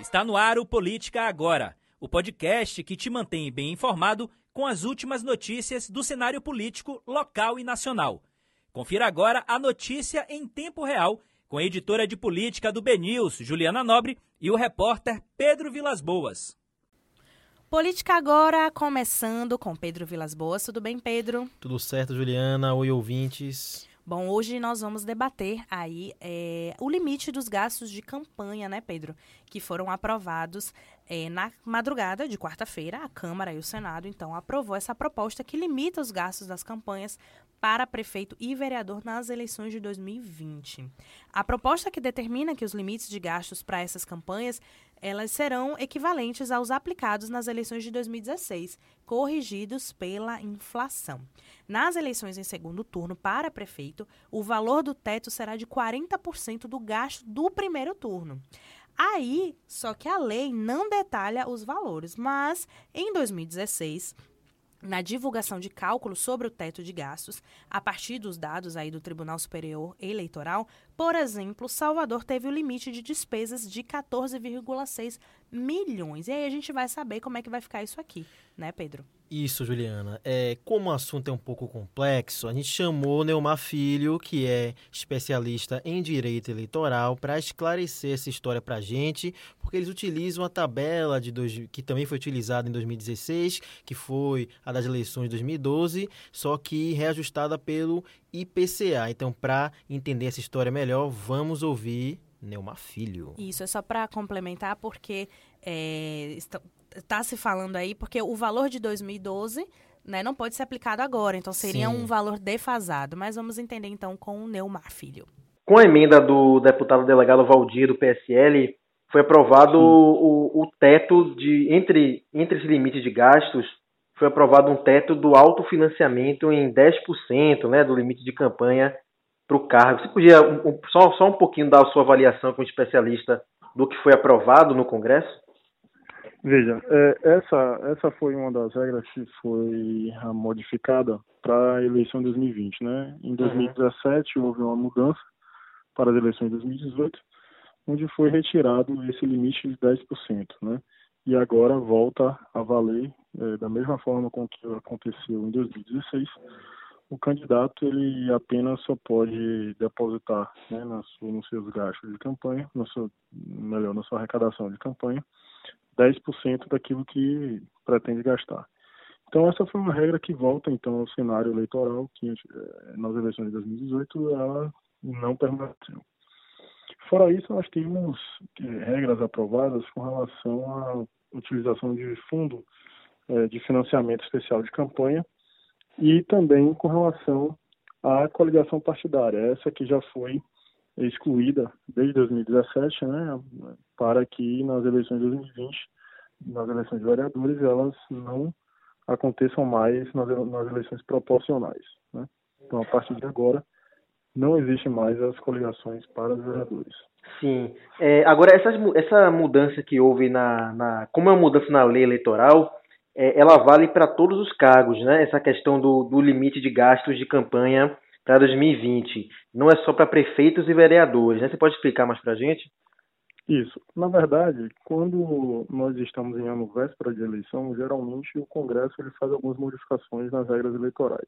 Está no ar o Política Agora, o podcast que te mantém bem informado com as últimas notícias do cenário político local e nacional. Confira agora a notícia em tempo real com a editora de política do BNews, Juliana Nobre, e o repórter Pedro Vilas Boas. Política agora, começando com Pedro Vilas Boas. Tudo bem, Pedro? Tudo certo, Juliana. Oi, ouvintes. Bom, hoje nós vamos debater aí é, o limite dos gastos de campanha, né, Pedro? Que foram aprovados é, na madrugada de quarta-feira. A Câmara e o Senado, então, aprovou essa proposta que limita os gastos das campanhas para prefeito e vereador nas eleições de 2020. A proposta que determina que os limites de gastos para essas campanhas elas serão equivalentes aos aplicados nas eleições de 2016, corrigidos pela inflação. Nas eleições em segundo turno para prefeito, o valor do teto será de 40% do gasto do primeiro turno. Aí, só que a lei não detalha os valores, mas em 2016 na divulgação de cálculos sobre o teto de gastos, a partir dos dados aí do Tribunal Superior Eleitoral, por exemplo, Salvador teve o limite de despesas de 14,6 milhões. E aí a gente vai saber como é que vai ficar isso aqui, né, Pedro? Isso, Juliana. É, como o assunto é um pouco complexo, a gente chamou Neumar Filho, que é especialista em direito eleitoral, para esclarecer essa história para a gente, porque eles utilizam a tabela de dois, que também foi utilizada em 2016, que foi a das eleições de 2012, só que reajustada pelo IPCA. Então, para entender essa história melhor, vamos ouvir Neumar Filho. Isso, é só para complementar, porque é, está se falando aí, porque o valor de 2012 né, não pode ser aplicado agora, então seria Sim. um valor defasado. Mas vamos entender então com o Neumar Filho. Com a emenda do deputado delegado Valdir do PSL, foi aprovado o, o, teto de entre, entre esse limite de gastos, foi aprovado um teto do autofinanciamento em 10% né, do limite de campanha para o cargo. Você podia um, só, só um pouquinho dar a sua avaliação como especialista do que foi aprovado no Congresso? Veja, é, essa, essa foi uma das regras que foi modificada para a eleição de 2020. Né? Em 2017 uhum. houve uma mudança para as eleições de 2018, onde foi retirado esse limite de 10%. Né? E agora volta a valer é, da mesma forma com que aconteceu em 2016. O candidato ele apenas só pode depositar né, na sua, nos seus gastos de campanha, melhor, na sua arrecadação de campanha, 10% daquilo que pretende gastar. Então essa foi uma regra que volta então ao cenário eleitoral que eh, nas eleições de 2018 ela não permaneceu. Fora isso, nós temos regras aprovadas com relação à utilização de fundo eh, de financiamento especial de campanha e também com relação à coligação partidária. Essa que já foi excluída desde 2017, né, para que nas eleições de 2020, nas eleições de vereadores, elas não aconteçam mais nas, nas eleições proporcionais. Né? Então, a partir de agora, não existe mais as coligações para os vereadores. Sim. É, agora, essa, essa mudança que houve na, na. Como é uma mudança na lei eleitoral, é, ela vale para todos os cargos, né? Essa questão do, do limite de gastos de campanha para 2020. Não é só para prefeitos e vereadores, né? Você pode explicar mais para a gente? Isso. Na verdade, quando nós estamos em ano véspera de eleição, geralmente o Congresso ele faz algumas modificações nas regras eleitorais.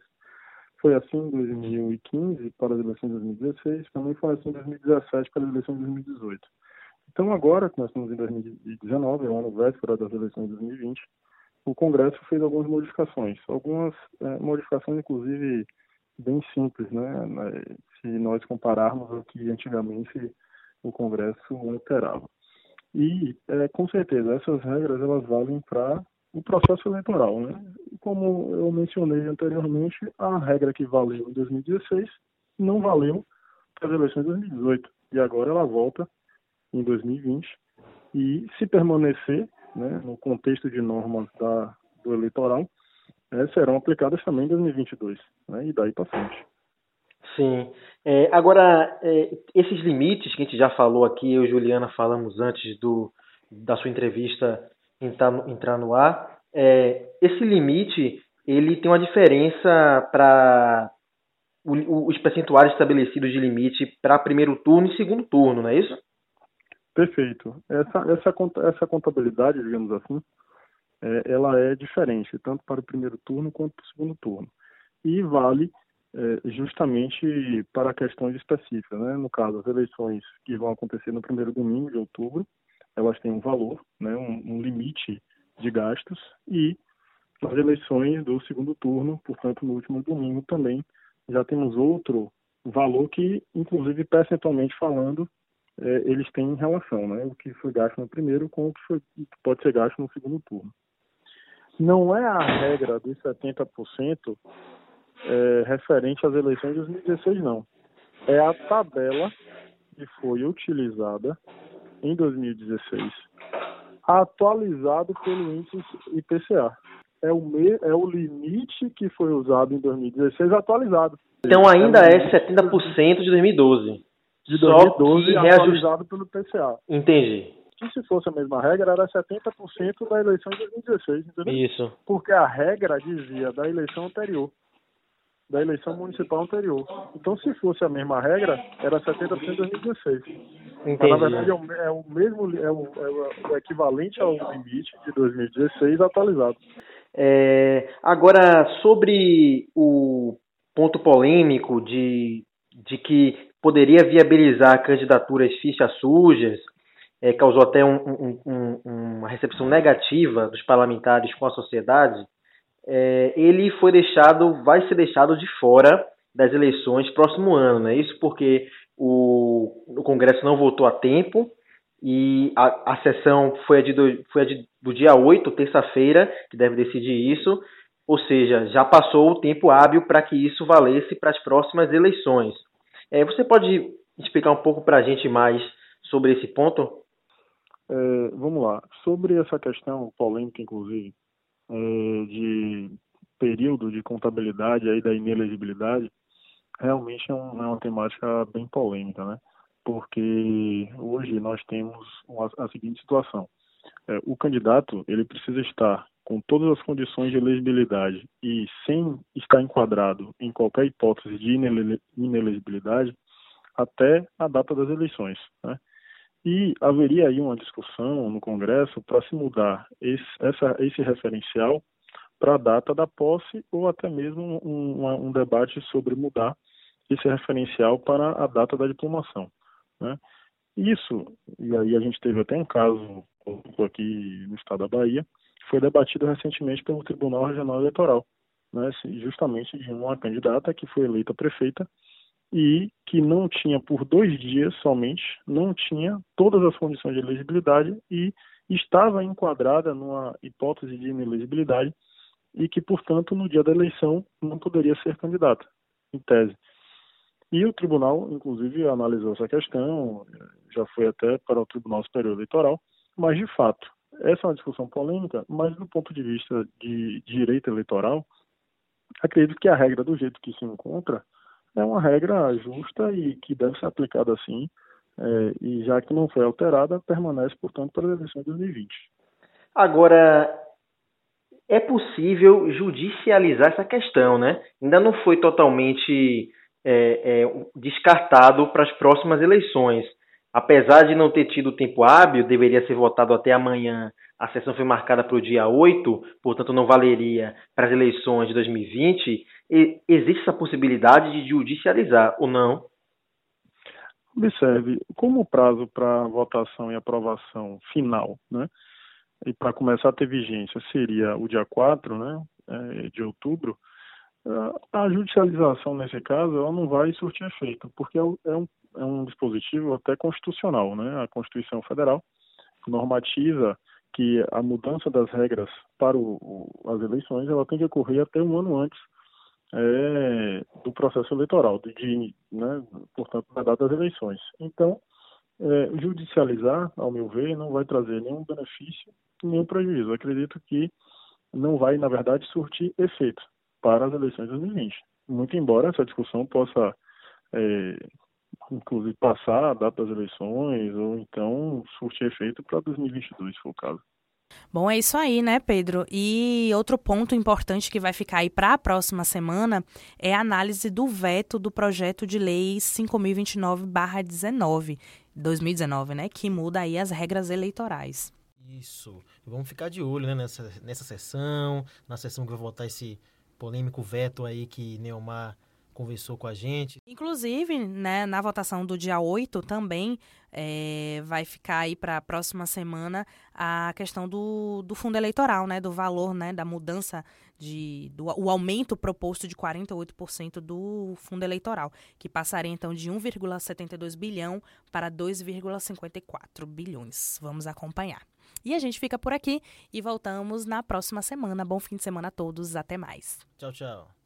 Foi assim em 2015 para as eleições de 2016, também foi assim em 2017 para as eleições de 2018. Então agora que nós estamos em 2019, é o ano véspera das eleições de 2020, o Congresso fez algumas modificações, algumas é, modificações inclusive bem simples, né? Se nós compararmos o que antigamente o Congresso alterava. E, é, com certeza, essas regras elas valem para o processo eleitoral. Né? Como eu mencionei anteriormente, a regra que valeu em 2016 não valeu para as eleições de 2018. E agora ela volta em 2020. E se permanecer né, no contexto de normas da, do eleitoral, é, serão aplicadas também em 2022, né, e daí para frente. Sim. É, agora, é, esses limites que a gente já falou aqui, eu e Juliana falamos antes do, da sua entrevista entrar, entrar no ar, é, esse limite ele tem uma diferença para os percentuais estabelecidos de limite para primeiro turno e segundo turno, não é isso? Perfeito. Essa, essa, essa contabilidade, digamos assim, é, ela é diferente, tanto para o primeiro turno quanto para o segundo turno. E vale é, justamente para questões específicas. Né? No caso, as eleições que vão acontecer no primeiro domingo de outubro, elas têm um valor, né? um, um limite de gastos, e as eleições do segundo turno, portanto, no último domingo também, já temos outro valor que, inclusive, percentualmente falando, é, eles têm relação, né? O que foi gasto no primeiro com o que foi, pode ser gasto no segundo turno. Não é a regra dos 70% é, referente às eleições de 2016, não. É a tabela que foi utilizada em 2016, atualizado pelo índice IPCA. É o, me, é o limite que foi usado em 2016 atualizado. Então ainda é 70% de 2012 de 2012 atualizado pelo PCA. Entendi. Que se fosse a mesma regra, era 70% da eleição de 2016, entendeu? Isso. Porque a regra dizia da eleição anterior, da eleição municipal anterior. Então, se fosse a mesma regra, era 70% de 2016. Entendi. Mas, na verdade, é o, é o mesmo, é o, é o, equivalente ao limite de 2016 atualizado. É, agora, sobre o ponto polêmico de, de que poderia viabilizar candidaturas fichas sujas, é, causou até um, um, um, uma recepção negativa dos parlamentares com a sociedade, é, ele foi deixado, vai ser deixado de fora das eleições próximo ano, né? Isso porque o, o Congresso não votou a tempo e a, a sessão foi a, de do, foi a de, do dia 8, terça-feira, que deve decidir isso, ou seja, já passou o tempo hábil para que isso valesse para as próximas eleições. É, você pode explicar um pouco para a gente mais sobre esse ponto? É, vamos lá. Sobre essa questão polêmica, inclusive, de período de contabilidade aí da inelegibilidade, realmente é, um, é uma temática bem polêmica, né? Porque hoje nós temos uma, a seguinte situação: é, o candidato ele precisa estar com todas as condições de elegibilidade e sem estar enquadrado em qualquer hipótese de inelegibilidade até a data das eleições. Né? E haveria aí uma discussão no Congresso para se mudar esse, essa, esse referencial para a data da posse ou até mesmo um, um, debate sobre mudar esse referencial para a data da diplomação. Né? Isso, e aí a gente teve até um caso aqui no estado da Bahia, foi debatido recentemente pelo Tribunal Regional Eleitoral, né, justamente de uma candidata que foi eleita prefeita e que não tinha por dois dias somente, não tinha todas as condições de elegibilidade e estava enquadrada numa hipótese de inelegibilidade e que, portanto, no dia da eleição não poderia ser candidata, em tese. E o tribunal, inclusive, analisou essa questão, já foi até para o Tribunal Superior Eleitoral, mas, de fato, essa é uma discussão polêmica, mas do ponto de vista de direito eleitoral, acredito que a regra do jeito que se encontra é uma regra justa e que deve ser aplicada assim, é, e já que não foi alterada, permanece, portanto, para as eleições de 2020. Agora, é possível judicializar essa questão, né? Ainda não foi totalmente é, é, descartado para as próximas eleições. Apesar de não ter tido tempo hábil, deveria ser votado até amanhã. A sessão foi marcada para o dia 8, portanto não valeria para as eleições de 2020. Existe essa possibilidade de judicializar ou não? Observe, como o prazo para votação e aprovação final, né, e para começar a ter vigência seria o dia 4 né, é, de outubro, a judicialização nesse caso ela não vai surtir efeito, porque é um, é um dispositivo até constitucional, né? A Constituição Federal normatiza que a mudança das regras para o, as eleições ela tem que ocorrer até um ano antes é, do processo eleitoral, de, de, né, portanto, da data das eleições. Então, é, judicializar, ao meu ver, não vai trazer nenhum benefício, nenhum prejuízo. acredito que não vai, na verdade, surtir efeito para as eleições de 2020. Muito embora essa discussão possa, é, inclusive, passar a data das eleições ou então surtir efeito para 2022, se for o caso. Bom, é isso aí, né, Pedro? E outro ponto importante que vai ficar aí para a próxima semana é a análise do veto do projeto de lei 5029/19, 2019, né, que muda aí as regras eleitorais. Isso. Vamos ficar de olho né, nessa, nessa sessão, na sessão que vai votar esse polêmico veto aí que Neomar conversou com a gente. Inclusive, né, na votação do dia 8 também é, vai ficar aí para a próxima semana a questão do, do fundo eleitoral, né, do valor, né, da mudança de do o aumento proposto de 48% do fundo eleitoral, que passaria então de 1,72 bilhão para 2,54 bilhões. Vamos acompanhar. E a gente fica por aqui e voltamos na próxima semana. Bom fim de semana a todos. Até mais. Tchau, tchau.